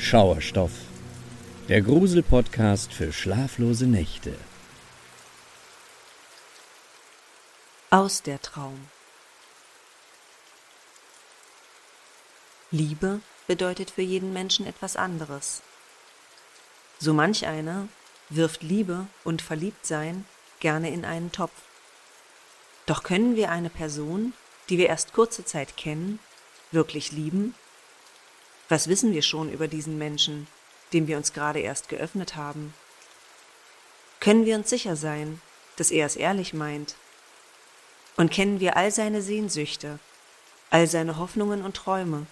Schauerstoff, der Grusel-Podcast für schlaflose Nächte. Aus der Traum. Liebe bedeutet für jeden Menschen etwas anderes. So manch einer wirft Liebe und Verliebtsein gerne in einen Topf. Doch können wir eine Person, die wir erst kurze Zeit kennen, wirklich lieben? Was wissen wir schon über diesen Menschen, dem wir uns gerade erst geöffnet haben? Können wir uns sicher sein, dass er es ehrlich meint? Und kennen wir all seine Sehnsüchte, all seine Hoffnungen und Träume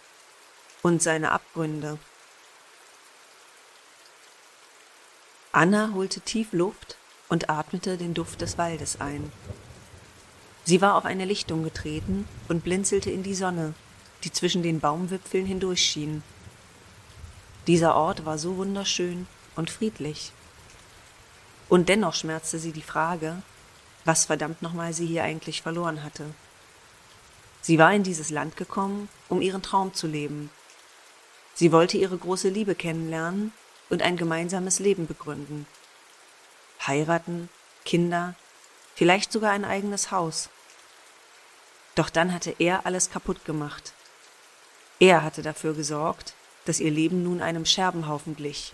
und seine Abgründe? Anna holte tief Luft und atmete den Duft des Waldes ein. Sie war auf eine Lichtung getreten und blinzelte in die Sonne, die zwischen den Baumwipfeln hindurchschien. Dieser Ort war so wunderschön und friedlich. Und dennoch schmerzte sie die Frage, was verdammt nochmal sie hier eigentlich verloren hatte. Sie war in dieses Land gekommen, um ihren Traum zu leben. Sie wollte ihre große Liebe kennenlernen und ein gemeinsames Leben begründen. Heiraten, Kinder, vielleicht sogar ein eigenes Haus. Doch dann hatte er alles kaputt gemacht. Er hatte dafür gesorgt, dass ihr Leben nun einem Scherbenhaufen glich.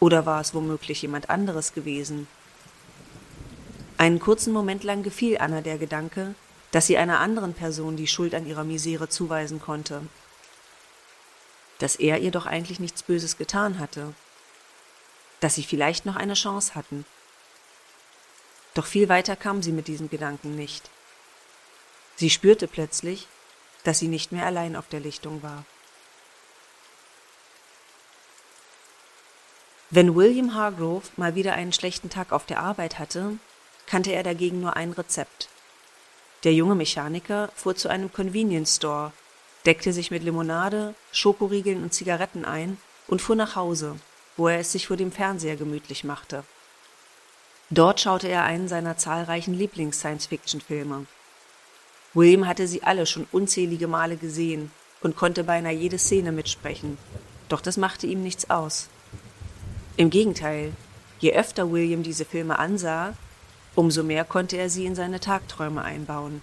Oder war es womöglich jemand anderes gewesen? Einen kurzen Moment lang gefiel Anna der Gedanke, dass sie einer anderen Person die Schuld an ihrer Misere zuweisen konnte. Dass er ihr doch eigentlich nichts Böses getan hatte. Dass sie vielleicht noch eine Chance hatten. Doch viel weiter kam sie mit diesem Gedanken nicht. Sie spürte plötzlich, dass sie nicht mehr allein auf der Lichtung war. Wenn William Hargrove mal wieder einen schlechten Tag auf der Arbeit hatte, kannte er dagegen nur ein Rezept. Der junge Mechaniker fuhr zu einem Convenience Store, deckte sich mit Limonade, Schokoriegeln und Zigaretten ein und fuhr nach Hause, wo er es sich vor dem Fernseher gemütlich machte. Dort schaute er einen seiner zahlreichen Lieblings-Science-Fiction-Filme. William hatte sie alle schon unzählige Male gesehen und konnte beinahe jede Szene mitsprechen, doch das machte ihm nichts aus. Im Gegenteil, je öfter William diese Filme ansah, umso mehr konnte er sie in seine Tagträume einbauen.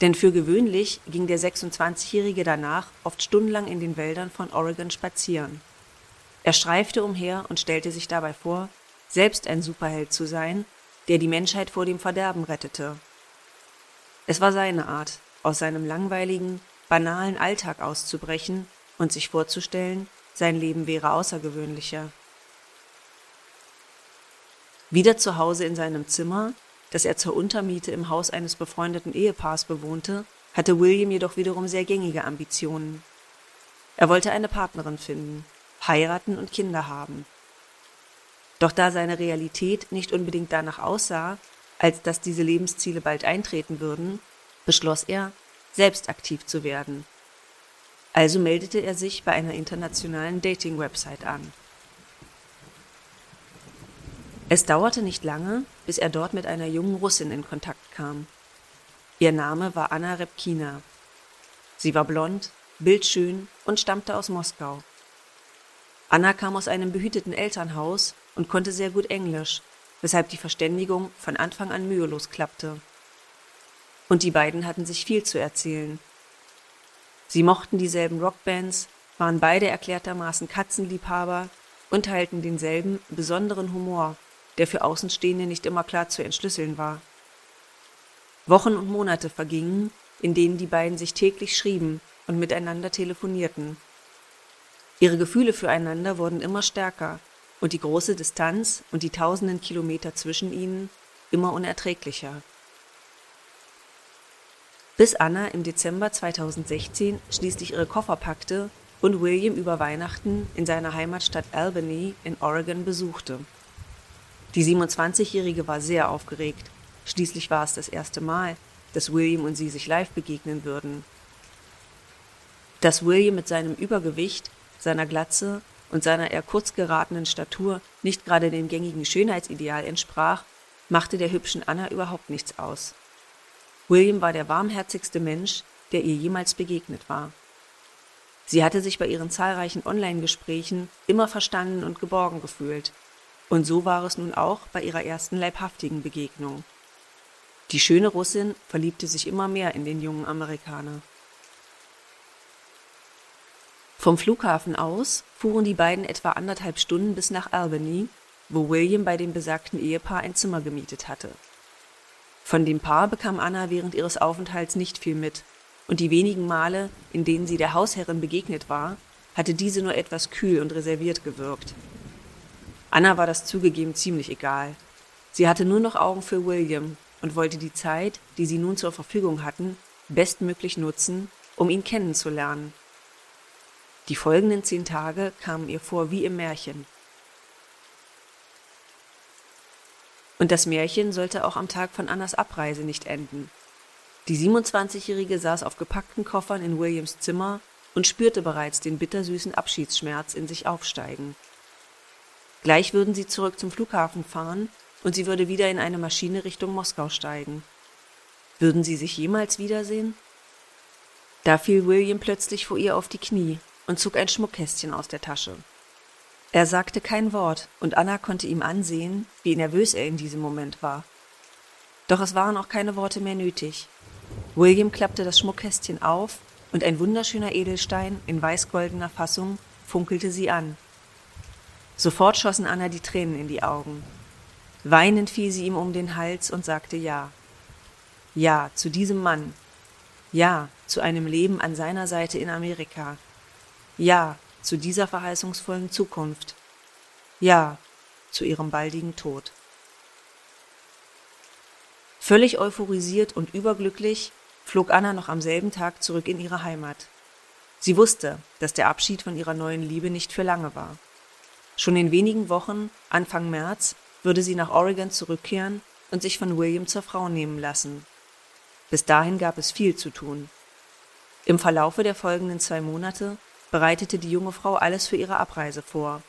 Denn für gewöhnlich ging der 26-Jährige danach oft stundenlang in den Wäldern von Oregon spazieren. Er streifte umher und stellte sich dabei vor, selbst ein Superheld zu sein der die Menschheit vor dem Verderben rettete. Es war seine Art, aus seinem langweiligen, banalen Alltag auszubrechen und sich vorzustellen, sein Leben wäre außergewöhnlicher. Wieder zu Hause in seinem Zimmer, das er zur Untermiete im Haus eines befreundeten Ehepaars bewohnte, hatte William jedoch wiederum sehr gängige Ambitionen. Er wollte eine Partnerin finden, heiraten und Kinder haben. Doch da seine Realität nicht unbedingt danach aussah, als dass diese Lebensziele bald eintreten würden, beschloss er, selbst aktiv zu werden. Also meldete er sich bei einer internationalen Dating-Website an. Es dauerte nicht lange, bis er dort mit einer jungen Russin in Kontakt kam. Ihr Name war Anna Repkina. Sie war blond, bildschön und stammte aus Moskau. Anna kam aus einem behüteten Elternhaus und konnte sehr gut Englisch, weshalb die Verständigung von Anfang an mühelos klappte. Und die beiden hatten sich viel zu erzählen. Sie mochten dieselben Rockbands, waren beide erklärtermaßen Katzenliebhaber und teilten denselben besonderen Humor, der für Außenstehende nicht immer klar zu entschlüsseln war. Wochen und Monate vergingen, in denen die beiden sich täglich schrieben und miteinander telefonierten. Ihre Gefühle füreinander wurden immer stärker und die große Distanz und die tausenden Kilometer zwischen ihnen immer unerträglicher. Bis Anna im Dezember 2016 schließlich ihre Koffer packte und William über Weihnachten in seiner Heimatstadt Albany in Oregon besuchte. Die 27-Jährige war sehr aufgeregt. Schließlich war es das erste Mal, dass William und sie sich live begegnen würden. Dass William mit seinem Übergewicht, seiner Glatze und seiner eher kurz geratenen Statur nicht gerade dem gängigen Schönheitsideal entsprach, machte der hübschen Anna überhaupt nichts aus. William war der warmherzigste Mensch, der ihr jemals begegnet war. Sie hatte sich bei ihren zahlreichen Online-Gesprächen immer verstanden und geborgen gefühlt. Und so war es nun auch bei ihrer ersten leibhaftigen Begegnung. Die schöne Russin verliebte sich immer mehr in den jungen Amerikaner. Vom Flughafen aus fuhren die beiden etwa anderthalb Stunden bis nach Albany, wo William bei dem besagten Ehepaar ein Zimmer gemietet hatte. Von dem Paar bekam Anna während ihres Aufenthalts nicht viel mit, und die wenigen Male, in denen sie der Hausherrin begegnet war, hatte diese nur etwas kühl und reserviert gewirkt. Anna war das zugegeben ziemlich egal. Sie hatte nur noch Augen für William und wollte die Zeit, die sie nun zur Verfügung hatten, bestmöglich nutzen, um ihn kennenzulernen. Die folgenden zehn Tage kamen ihr vor wie im Märchen. Und das Märchen sollte auch am Tag von Annas Abreise nicht enden. Die 27-Jährige saß auf gepackten Koffern in Williams Zimmer und spürte bereits den bittersüßen Abschiedsschmerz in sich aufsteigen. Gleich würden sie zurück zum Flughafen fahren und sie würde wieder in eine Maschine Richtung Moskau steigen. Würden sie sich jemals wiedersehen? Da fiel William plötzlich vor ihr auf die Knie und zog ein Schmuckkästchen aus der Tasche. Er sagte kein Wort, und Anna konnte ihm ansehen, wie nervös er in diesem Moment war. Doch es waren auch keine Worte mehr nötig. William klappte das Schmuckkästchen auf, und ein wunderschöner Edelstein in weißgoldener Fassung funkelte sie an. Sofort schossen Anna die Tränen in die Augen. Weinend fiel sie ihm um den Hals und sagte Ja. Ja zu diesem Mann. Ja zu einem Leben an seiner Seite in Amerika. Ja zu dieser verheißungsvollen Zukunft. Ja zu ihrem baldigen Tod. Völlig euphorisiert und überglücklich flog Anna noch am selben Tag zurück in ihre Heimat. Sie wusste, dass der Abschied von ihrer neuen Liebe nicht für lange war. Schon in wenigen Wochen, Anfang März, würde sie nach Oregon zurückkehren und sich von William zur Frau nehmen lassen. Bis dahin gab es viel zu tun. Im Verlaufe der folgenden zwei Monate bereitete die junge Frau alles für ihre Abreise vor.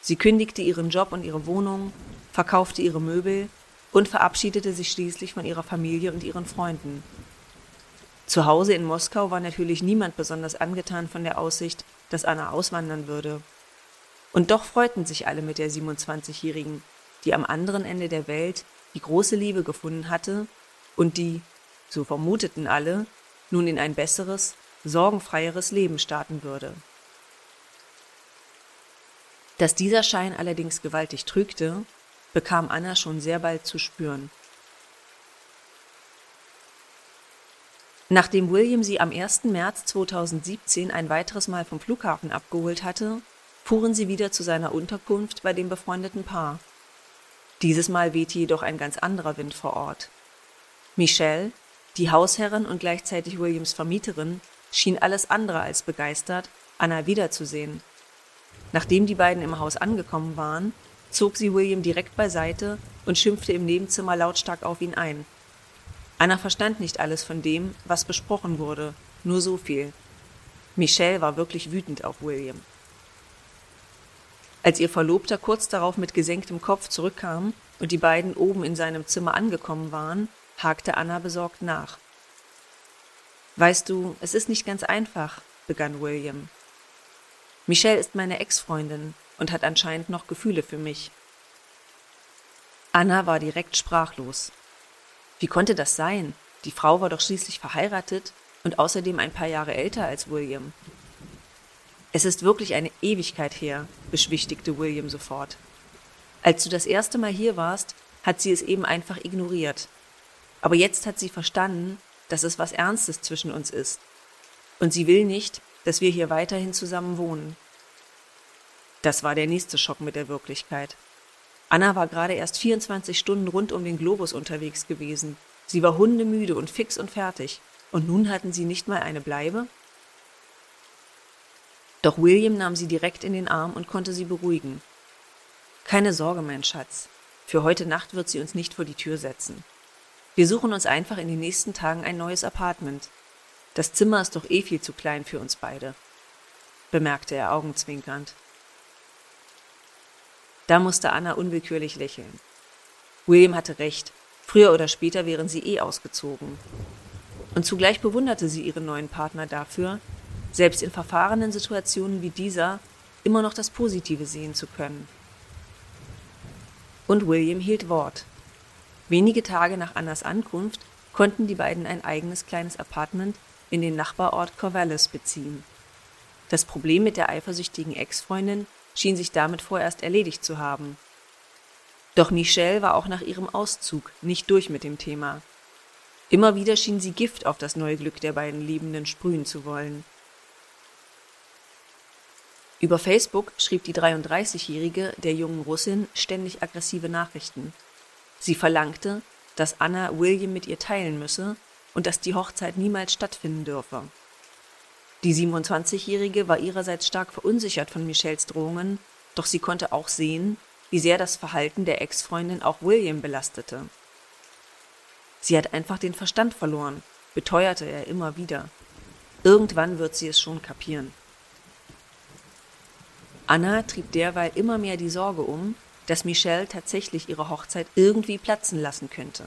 Sie kündigte ihren Job und ihre Wohnung, verkaufte ihre Möbel und verabschiedete sich schließlich von ihrer Familie und ihren Freunden. Zu Hause in Moskau war natürlich niemand besonders angetan von der Aussicht, dass Anna auswandern würde. Und doch freuten sich alle mit der 27-Jährigen, die am anderen Ende der Welt die große Liebe gefunden hatte und die, so vermuteten alle, nun in ein besseres, sorgenfreieres Leben starten würde. Dass dieser Schein allerdings gewaltig trügte, bekam Anna schon sehr bald zu spüren. Nachdem William sie am 1. März 2017 ein weiteres Mal vom Flughafen abgeholt hatte, fuhren sie wieder zu seiner Unterkunft bei dem befreundeten Paar. Dieses Mal wehte jedoch ein ganz anderer Wind vor Ort. Michelle, die Hausherrin und gleichzeitig Williams Vermieterin, schien alles andere als begeistert, Anna wiederzusehen. Nachdem die beiden im Haus angekommen waren, zog sie William direkt beiseite und schimpfte im Nebenzimmer lautstark auf ihn ein. Anna verstand nicht alles von dem, was besprochen wurde, nur so viel. Michelle war wirklich wütend auf William. Als ihr Verlobter kurz darauf mit gesenktem Kopf zurückkam und die beiden oben in seinem Zimmer angekommen waren, hakte Anna besorgt nach. Weißt du, es ist nicht ganz einfach, begann William. Michelle ist meine Ex-Freundin und hat anscheinend noch Gefühle für mich. Anna war direkt sprachlos. Wie konnte das sein? Die Frau war doch schließlich verheiratet und außerdem ein paar Jahre älter als William. Es ist wirklich eine Ewigkeit her, beschwichtigte William sofort. Als du das erste Mal hier warst, hat sie es eben einfach ignoriert. Aber jetzt hat sie verstanden, dass es was Ernstes zwischen uns ist. Und sie will nicht, dass wir hier weiterhin zusammen wohnen. Das war der nächste Schock mit der Wirklichkeit. Anna war gerade erst 24 Stunden rund um den Globus unterwegs gewesen. Sie war hundemüde und fix und fertig. Und nun hatten sie nicht mal eine Bleibe? Doch William nahm sie direkt in den Arm und konnte sie beruhigen. Keine Sorge, mein Schatz. Für heute Nacht wird sie uns nicht vor die Tür setzen. Wir suchen uns einfach in den nächsten Tagen ein neues Apartment. Das Zimmer ist doch eh viel zu klein für uns beide, bemerkte er augenzwinkernd. Da musste Anna unwillkürlich lächeln. William hatte recht. Früher oder später wären sie eh ausgezogen. Und zugleich bewunderte sie ihren neuen Partner dafür, selbst in verfahrenen Situationen wie dieser immer noch das Positive sehen zu können. Und William hielt Wort. Wenige Tage nach Annas Ankunft konnten die beiden ein eigenes kleines Apartment in den Nachbarort Corvallis beziehen. Das Problem mit der eifersüchtigen Ex-Freundin schien sich damit vorerst erledigt zu haben. Doch Michelle war auch nach ihrem Auszug nicht durch mit dem Thema. Immer wieder schien sie Gift auf das neue Glück der beiden Liebenden sprühen zu wollen. Über Facebook schrieb die 33-Jährige der jungen Russin ständig aggressive Nachrichten. Sie verlangte, dass Anna William mit ihr teilen müsse und dass die Hochzeit niemals stattfinden dürfe. Die 27-Jährige war ihrerseits stark verunsichert von Michelles Drohungen, doch sie konnte auch sehen, wie sehr das Verhalten der Ex-Freundin auch William belastete. Sie hat einfach den Verstand verloren, beteuerte er immer wieder. Irgendwann wird sie es schon kapieren. Anna trieb derweil immer mehr die Sorge um, dass Michelle tatsächlich ihre Hochzeit irgendwie platzen lassen könnte.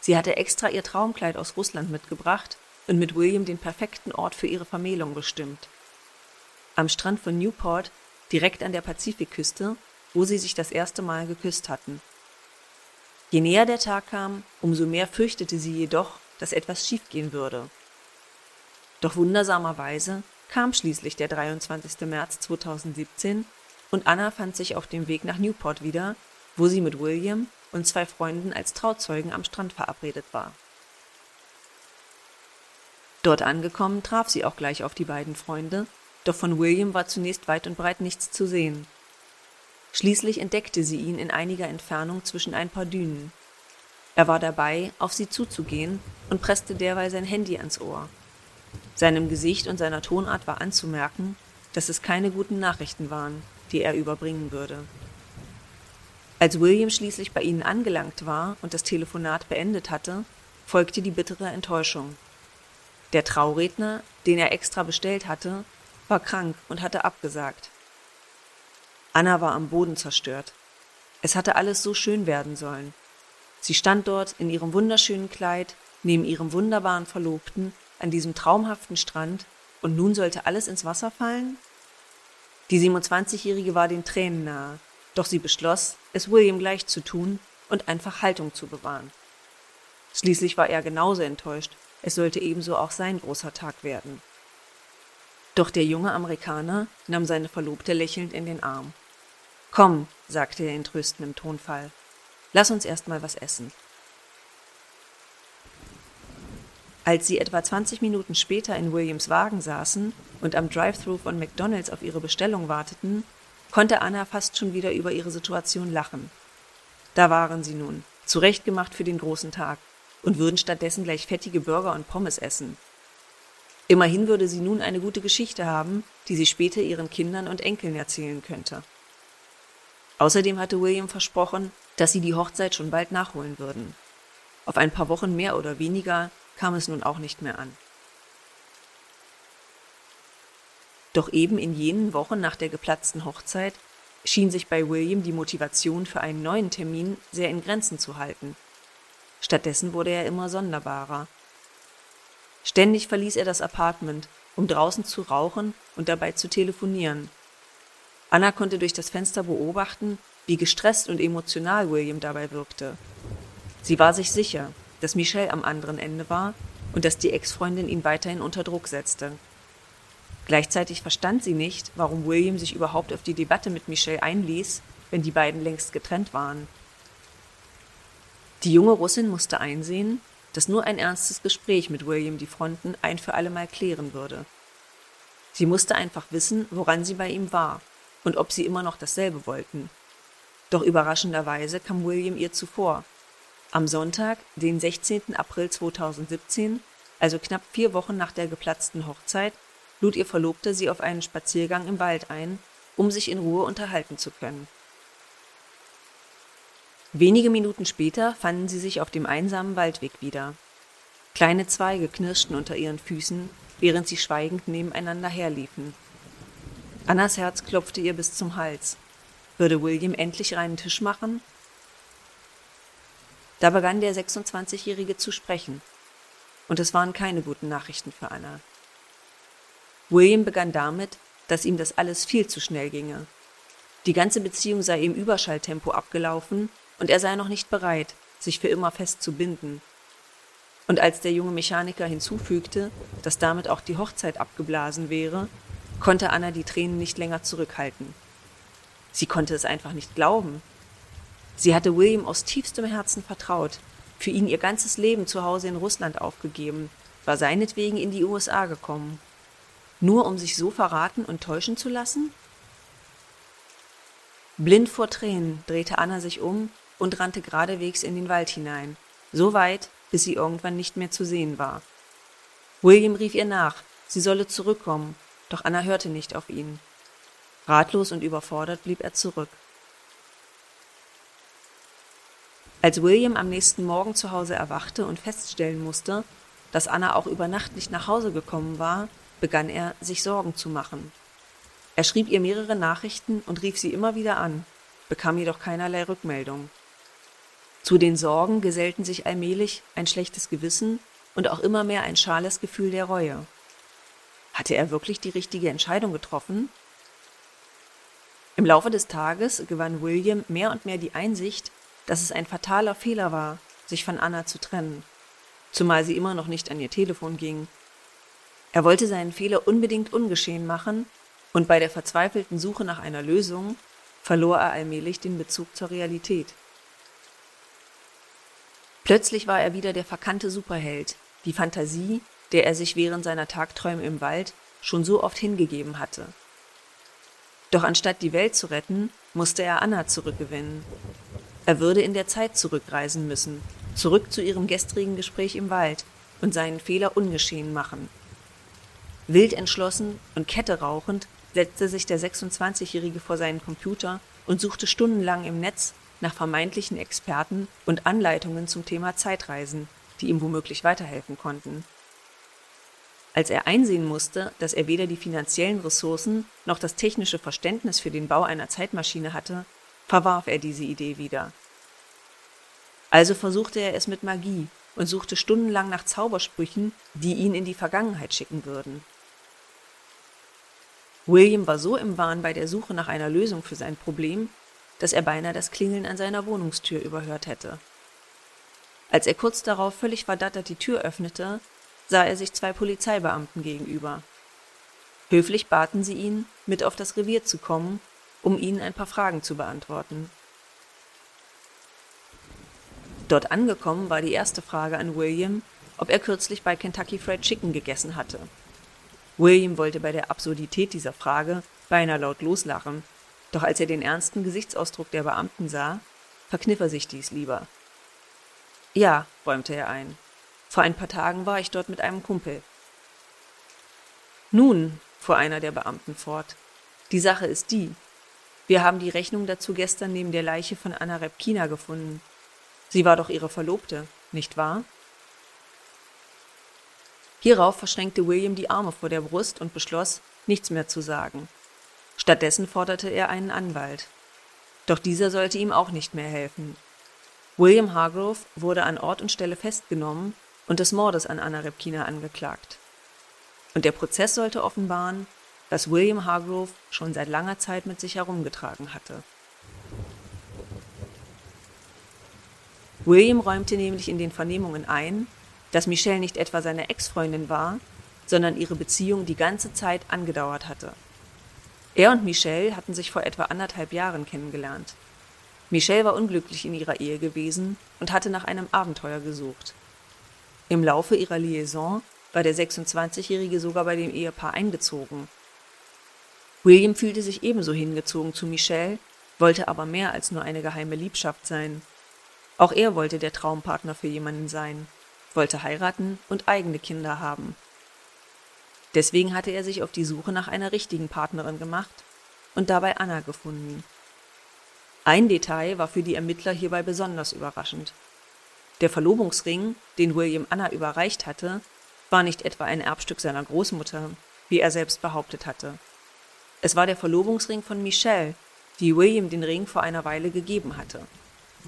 Sie hatte extra ihr Traumkleid aus Russland mitgebracht und mit William den perfekten Ort für ihre Vermählung bestimmt. Am Strand von Newport, direkt an der Pazifikküste, wo sie sich das erste Mal geküsst hatten. Je näher der Tag kam, umso mehr fürchtete sie jedoch, dass etwas schiefgehen würde. Doch wundersamerweise kam schließlich der 23. März 2017 und Anna fand sich auf dem Weg nach Newport wieder, wo sie mit William und zwei Freunden als Trauzeugen am Strand verabredet war. Dort angekommen traf sie auch gleich auf die beiden Freunde, doch von William war zunächst weit und breit nichts zu sehen. Schließlich entdeckte sie ihn in einiger Entfernung zwischen ein paar Dünen. Er war dabei, auf sie zuzugehen und presste derweil sein Handy ans Ohr. Seinem Gesicht und seiner Tonart war anzumerken, dass es keine guten Nachrichten waren, die er überbringen würde. Als William schließlich bei ihnen angelangt war und das Telefonat beendet hatte, folgte die bittere Enttäuschung. Der Trauredner, den er extra bestellt hatte, war krank und hatte abgesagt. Anna war am Boden zerstört. Es hatte alles so schön werden sollen. Sie stand dort in ihrem wunderschönen Kleid, neben ihrem wunderbaren Verlobten, an diesem traumhaften Strand, und nun sollte alles ins Wasser fallen? Die 27-Jährige war den Tränen nahe, doch sie beschloss, es William gleich zu tun und einfach Haltung zu bewahren. Schließlich war er genauso enttäuscht, es sollte ebenso auch sein großer Tag werden. Doch der junge Amerikaner nahm seine Verlobte lächelnd in den Arm. Komm, sagte er in tröstendem Tonfall, lass uns erst mal was essen. Als sie etwa 20 Minuten später in Williams Wagen saßen und am Drive-Thru von McDonalds auf ihre Bestellung warteten, konnte Anna fast schon wieder über ihre Situation lachen. Da waren sie nun, zurechtgemacht für den großen Tag, und würden stattdessen gleich fettige Burger und Pommes essen. Immerhin würde sie nun eine gute Geschichte haben, die sie später ihren Kindern und Enkeln erzählen könnte. Außerdem hatte William versprochen, dass sie die Hochzeit schon bald nachholen würden. Auf ein paar Wochen mehr oder weniger kam es nun auch nicht mehr an. Doch eben in jenen Wochen nach der geplatzten Hochzeit schien sich bei William die Motivation für einen neuen Termin sehr in Grenzen zu halten. Stattdessen wurde er immer sonderbarer. Ständig verließ er das Apartment, um draußen zu rauchen und dabei zu telefonieren. Anna konnte durch das Fenster beobachten, wie gestresst und emotional William dabei wirkte. Sie war sich sicher, dass Michelle am anderen Ende war und dass die Ex-Freundin ihn weiterhin unter Druck setzte. Gleichzeitig verstand sie nicht, warum William sich überhaupt auf die Debatte mit Michelle einließ, wenn die beiden längst getrennt waren. Die junge Russin musste einsehen, dass nur ein ernstes Gespräch mit William die Fronten ein für allemal klären würde. Sie musste einfach wissen, woran sie bei ihm war und ob sie immer noch dasselbe wollten. Doch überraschenderweise kam William ihr zuvor am Sonntag, den 16. April 2017, also knapp vier Wochen nach der geplatzten Hochzeit, lud ihr Verlobter sie auf einen Spaziergang im Wald ein, um sich in Ruhe unterhalten zu können. Wenige Minuten später fanden sie sich auf dem einsamen Waldweg wieder. Kleine Zweige knirschten unter ihren Füßen, während sie schweigend nebeneinander herliefen. Annas Herz klopfte ihr bis zum Hals. Würde William endlich reinen Tisch machen da begann der 26-Jährige zu sprechen. Und es waren keine guten Nachrichten für Anna. William begann damit, dass ihm das alles viel zu schnell ginge. Die ganze Beziehung sei im Überschalltempo abgelaufen und er sei noch nicht bereit, sich für immer festzubinden. Und als der junge Mechaniker hinzufügte, dass damit auch die Hochzeit abgeblasen wäre, konnte Anna die Tränen nicht länger zurückhalten. Sie konnte es einfach nicht glauben. Sie hatte William aus tiefstem Herzen vertraut, für ihn ihr ganzes Leben zu Hause in Russland aufgegeben, war seinetwegen in die USA gekommen. Nur um sich so verraten und täuschen zu lassen? Blind vor Tränen drehte Anna sich um und rannte geradewegs in den Wald hinein, so weit, bis sie irgendwann nicht mehr zu sehen war. William rief ihr nach, sie solle zurückkommen, doch Anna hörte nicht auf ihn. Ratlos und überfordert blieb er zurück. Als William am nächsten Morgen zu Hause erwachte und feststellen musste, dass Anna auch über Nacht nicht nach Hause gekommen war, begann er, sich Sorgen zu machen. Er schrieb ihr mehrere Nachrichten und rief sie immer wieder an, bekam jedoch keinerlei Rückmeldung. Zu den Sorgen gesellten sich allmählich ein schlechtes Gewissen und auch immer mehr ein schales Gefühl der Reue. Hatte er wirklich die richtige Entscheidung getroffen? Im Laufe des Tages gewann William mehr und mehr die Einsicht, dass es ein fataler Fehler war, sich von Anna zu trennen, zumal sie immer noch nicht an ihr Telefon ging. Er wollte seinen Fehler unbedingt ungeschehen machen, und bei der verzweifelten Suche nach einer Lösung verlor er allmählich den Bezug zur Realität. Plötzlich war er wieder der verkannte Superheld, die Fantasie, der er sich während seiner Tagträume im Wald schon so oft hingegeben hatte. Doch anstatt die Welt zu retten, musste er Anna zurückgewinnen, er würde in der Zeit zurückreisen müssen, zurück zu ihrem gestrigen Gespräch im Wald und seinen Fehler ungeschehen machen. Wild entschlossen und Kette rauchend setzte sich der 26-Jährige vor seinen Computer und suchte stundenlang im Netz nach vermeintlichen Experten und Anleitungen zum Thema Zeitreisen, die ihm womöglich weiterhelfen konnten. Als er einsehen musste, dass er weder die finanziellen Ressourcen noch das technische Verständnis für den Bau einer Zeitmaschine hatte, verwarf er diese Idee wieder. Also versuchte er es mit Magie und suchte stundenlang nach Zaubersprüchen, die ihn in die Vergangenheit schicken würden. William war so im Wahn bei der Suche nach einer Lösung für sein Problem, dass er beinahe das Klingeln an seiner Wohnungstür überhört hätte. Als er kurz darauf völlig verdattert die Tür öffnete, sah er sich zwei Polizeibeamten gegenüber. Höflich baten sie ihn, mit auf das Revier zu kommen um ihnen ein paar Fragen zu beantworten. Dort angekommen war die erste Frage an William, ob er kürzlich bei Kentucky Fried Chicken gegessen hatte. William wollte bei der Absurdität dieser Frage beinahe laut loslachen, doch als er den ernsten Gesichtsausdruck der Beamten sah, verkniff er sich dies lieber. Ja, räumte er ein. Vor ein paar Tagen war ich dort mit einem Kumpel. Nun, fuhr einer der Beamten fort, die Sache ist die, wir haben die Rechnung dazu gestern neben der Leiche von Anna Repkina gefunden. Sie war doch ihre Verlobte, nicht wahr? Hierauf verschränkte William die Arme vor der Brust und beschloss, nichts mehr zu sagen. Stattdessen forderte er einen Anwalt. Doch dieser sollte ihm auch nicht mehr helfen. William Hargrove wurde an Ort und Stelle festgenommen und des Mordes an Anna Repkina angeklagt. Und der Prozess sollte offenbaren, das William Hargrove schon seit langer Zeit mit sich herumgetragen hatte. William räumte nämlich in den Vernehmungen ein, dass Michelle nicht etwa seine Ex-Freundin war, sondern ihre Beziehung die ganze Zeit angedauert hatte. Er und Michelle hatten sich vor etwa anderthalb Jahren kennengelernt. Michelle war unglücklich in ihrer Ehe gewesen und hatte nach einem Abenteuer gesucht. Im Laufe ihrer Liaison war der 26-Jährige sogar bei dem Ehepaar eingezogen William fühlte sich ebenso hingezogen zu Michelle, wollte aber mehr als nur eine geheime Liebschaft sein. Auch er wollte der Traumpartner für jemanden sein, wollte heiraten und eigene Kinder haben. Deswegen hatte er sich auf die Suche nach einer richtigen Partnerin gemacht und dabei Anna gefunden. Ein Detail war für die Ermittler hierbei besonders überraschend. Der Verlobungsring, den William Anna überreicht hatte, war nicht etwa ein Erbstück seiner Großmutter, wie er selbst behauptet hatte. Es war der Verlobungsring von Michelle, die William den Ring vor einer Weile gegeben hatte,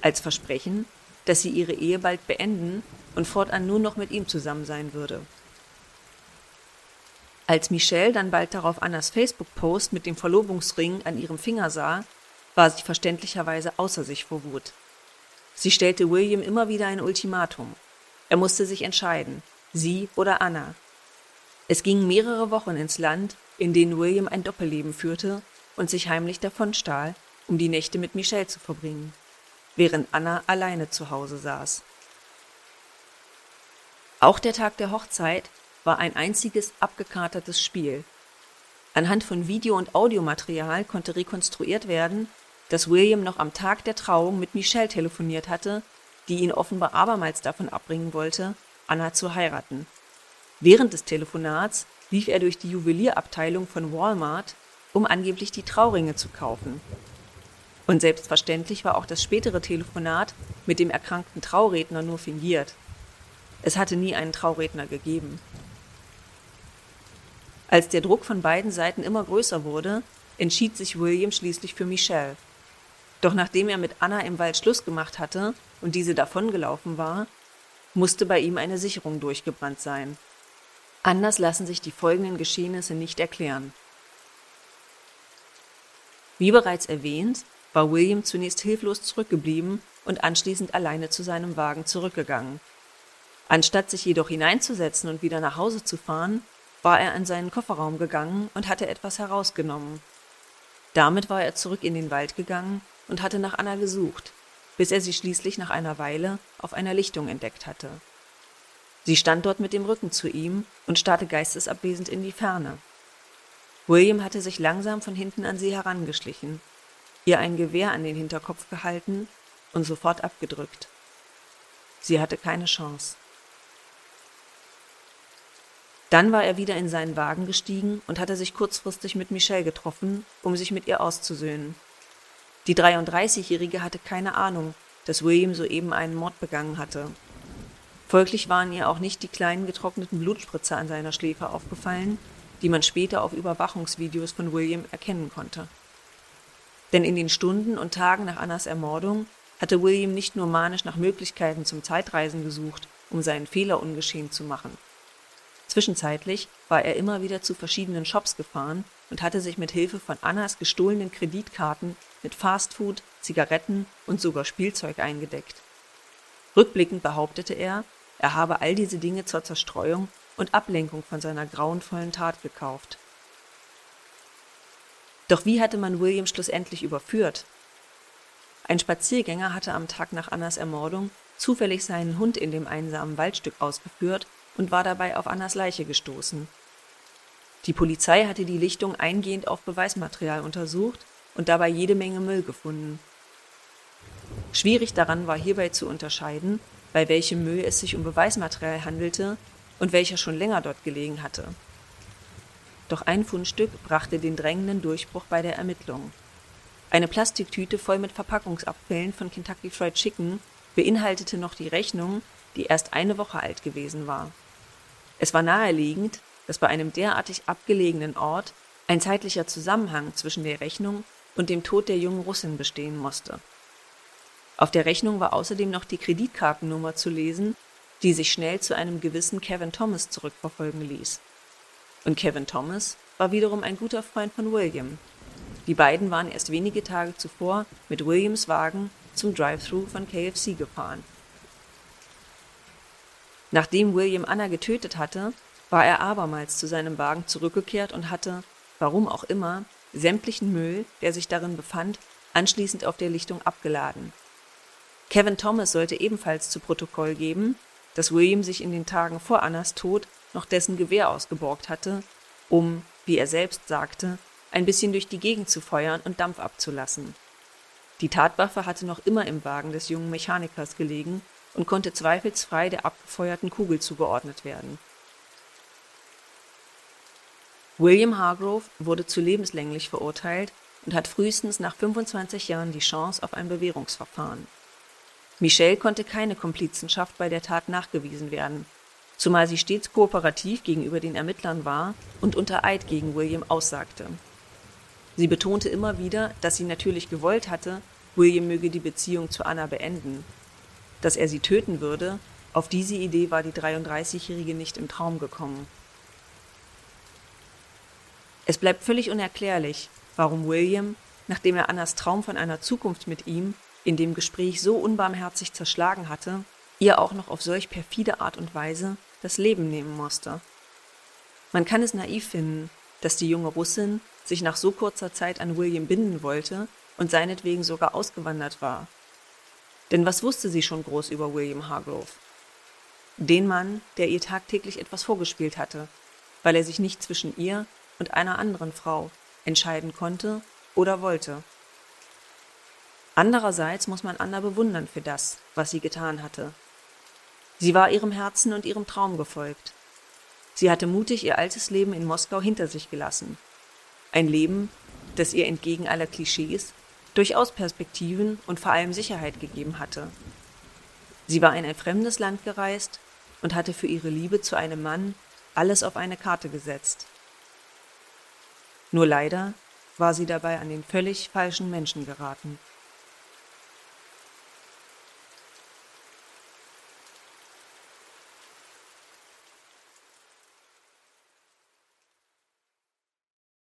als Versprechen, dass sie ihre Ehe bald beenden und fortan nur noch mit ihm zusammen sein würde. Als Michelle dann bald darauf Annas Facebook-Post mit dem Verlobungsring an ihrem Finger sah, war sie verständlicherweise außer sich vor Wut. Sie stellte William immer wieder ein Ultimatum. Er musste sich entscheiden, sie oder Anna. Es gingen mehrere Wochen ins Land, in denen William ein Doppelleben führte und sich heimlich davonstahl, um die Nächte mit Michelle zu verbringen, während Anna alleine zu Hause saß. Auch der Tag der Hochzeit war ein einziges abgekatertes Spiel. Anhand von Video- und Audiomaterial konnte rekonstruiert werden, dass William noch am Tag der Trauung mit Michelle telefoniert hatte, die ihn offenbar abermals davon abbringen wollte, Anna zu heiraten. Während des Telefonats lief er durch die Juwelierabteilung von Walmart, um angeblich die Trauringe zu kaufen. Und selbstverständlich war auch das spätere Telefonat mit dem erkrankten Trauredner nur fingiert. Es hatte nie einen Trauredner gegeben. Als der Druck von beiden Seiten immer größer wurde, entschied sich William schließlich für Michelle. Doch nachdem er mit Anna im Wald Schluss gemacht hatte und diese davongelaufen war, musste bei ihm eine Sicherung durchgebrannt sein. Anders lassen sich die folgenden Geschehnisse nicht erklären. Wie bereits erwähnt, war William zunächst hilflos zurückgeblieben und anschließend alleine zu seinem Wagen zurückgegangen. Anstatt sich jedoch hineinzusetzen und wieder nach Hause zu fahren, war er an seinen Kofferraum gegangen und hatte etwas herausgenommen. Damit war er zurück in den Wald gegangen und hatte nach Anna gesucht, bis er sie schließlich nach einer Weile auf einer Lichtung entdeckt hatte. Sie stand dort mit dem Rücken zu ihm und starrte geistesabwesend in die Ferne. William hatte sich langsam von hinten an sie herangeschlichen, ihr ein Gewehr an den Hinterkopf gehalten und sofort abgedrückt. Sie hatte keine Chance. Dann war er wieder in seinen Wagen gestiegen und hatte sich kurzfristig mit Michelle getroffen, um sich mit ihr auszusöhnen. Die 33-Jährige hatte keine Ahnung, dass William soeben einen Mord begangen hatte. Folglich waren ihr auch nicht die kleinen getrockneten Blutspritzer an seiner Schläfe aufgefallen, die man später auf Überwachungsvideos von William erkennen konnte. Denn in den Stunden und Tagen nach Annas Ermordung hatte William nicht nur manisch nach Möglichkeiten zum Zeitreisen gesucht, um seinen Fehler ungeschehen zu machen. Zwischenzeitlich war er immer wieder zu verschiedenen Shops gefahren und hatte sich mit Hilfe von Annas gestohlenen Kreditkarten mit Fastfood, Zigaretten und sogar Spielzeug eingedeckt. Rückblickend behauptete er, er habe all diese Dinge zur Zerstreuung und Ablenkung von seiner grauenvollen Tat gekauft. Doch wie hatte man William schlussendlich überführt? Ein Spaziergänger hatte am Tag nach Annas Ermordung zufällig seinen Hund in dem einsamen Waldstück ausgeführt und war dabei auf Annas Leiche gestoßen. Die Polizei hatte die Lichtung eingehend auf Beweismaterial untersucht und dabei jede Menge Müll gefunden. Schwierig daran war hierbei zu unterscheiden, bei welchem Müll es sich um Beweismaterial handelte und welcher schon länger dort gelegen hatte. Doch ein Fundstück brachte den drängenden Durchbruch bei der Ermittlung. Eine Plastiktüte voll mit Verpackungsabfällen von Kentucky Fried Chicken beinhaltete noch die Rechnung, die erst eine Woche alt gewesen war. Es war naheliegend, dass bei einem derartig abgelegenen Ort ein zeitlicher Zusammenhang zwischen der Rechnung und dem Tod der jungen Russin bestehen musste. Auf der Rechnung war außerdem noch die Kreditkartennummer zu lesen, die sich schnell zu einem gewissen Kevin Thomas zurückverfolgen ließ. Und Kevin Thomas war wiederum ein guter Freund von William. Die beiden waren erst wenige Tage zuvor mit Williams Wagen zum Drive-Thru von KFC gefahren. Nachdem William Anna getötet hatte, war er abermals zu seinem Wagen zurückgekehrt und hatte, warum auch immer, sämtlichen Müll, der sich darin befand, anschließend auf der Lichtung abgeladen. Kevin Thomas sollte ebenfalls zu Protokoll geben, dass William sich in den Tagen vor Annas Tod noch dessen Gewehr ausgeborgt hatte, um, wie er selbst sagte, ein bisschen durch die Gegend zu feuern und Dampf abzulassen. Die Tatwaffe hatte noch immer im Wagen des jungen Mechanikers gelegen und konnte zweifelsfrei der abgefeuerten Kugel zugeordnet werden. William Hargrove wurde zu lebenslänglich verurteilt und hat frühestens nach 25 Jahren die Chance auf ein Bewährungsverfahren. Michelle konnte keine Komplizenschaft bei der Tat nachgewiesen werden, zumal sie stets kooperativ gegenüber den Ermittlern war und unter Eid gegen William aussagte. Sie betonte immer wieder, dass sie natürlich gewollt hatte, William möge die Beziehung zu Anna beenden. Dass er sie töten würde, auf diese Idee war die 33-Jährige nicht im Traum gekommen. Es bleibt völlig unerklärlich, warum William, nachdem er Annas Traum von einer Zukunft mit ihm in dem Gespräch so unbarmherzig zerschlagen hatte, ihr auch noch auf solch perfide Art und Weise das Leben nehmen musste. Man kann es naiv finden, dass die junge Russin sich nach so kurzer Zeit an William binden wollte und seinetwegen sogar ausgewandert war. Denn was wusste sie schon groß über William Hargrove? Den Mann, der ihr tagtäglich etwas vorgespielt hatte, weil er sich nicht zwischen ihr und einer anderen Frau entscheiden konnte oder wollte. Andererseits muss man Anna bewundern für das, was sie getan hatte. Sie war ihrem Herzen und ihrem Traum gefolgt. Sie hatte mutig ihr altes Leben in Moskau hinter sich gelassen. Ein Leben, das ihr entgegen aller Klischees durchaus Perspektiven und vor allem Sicherheit gegeben hatte. Sie war in ein fremdes Land gereist und hatte für ihre Liebe zu einem Mann alles auf eine Karte gesetzt. Nur leider war sie dabei an den völlig falschen Menschen geraten.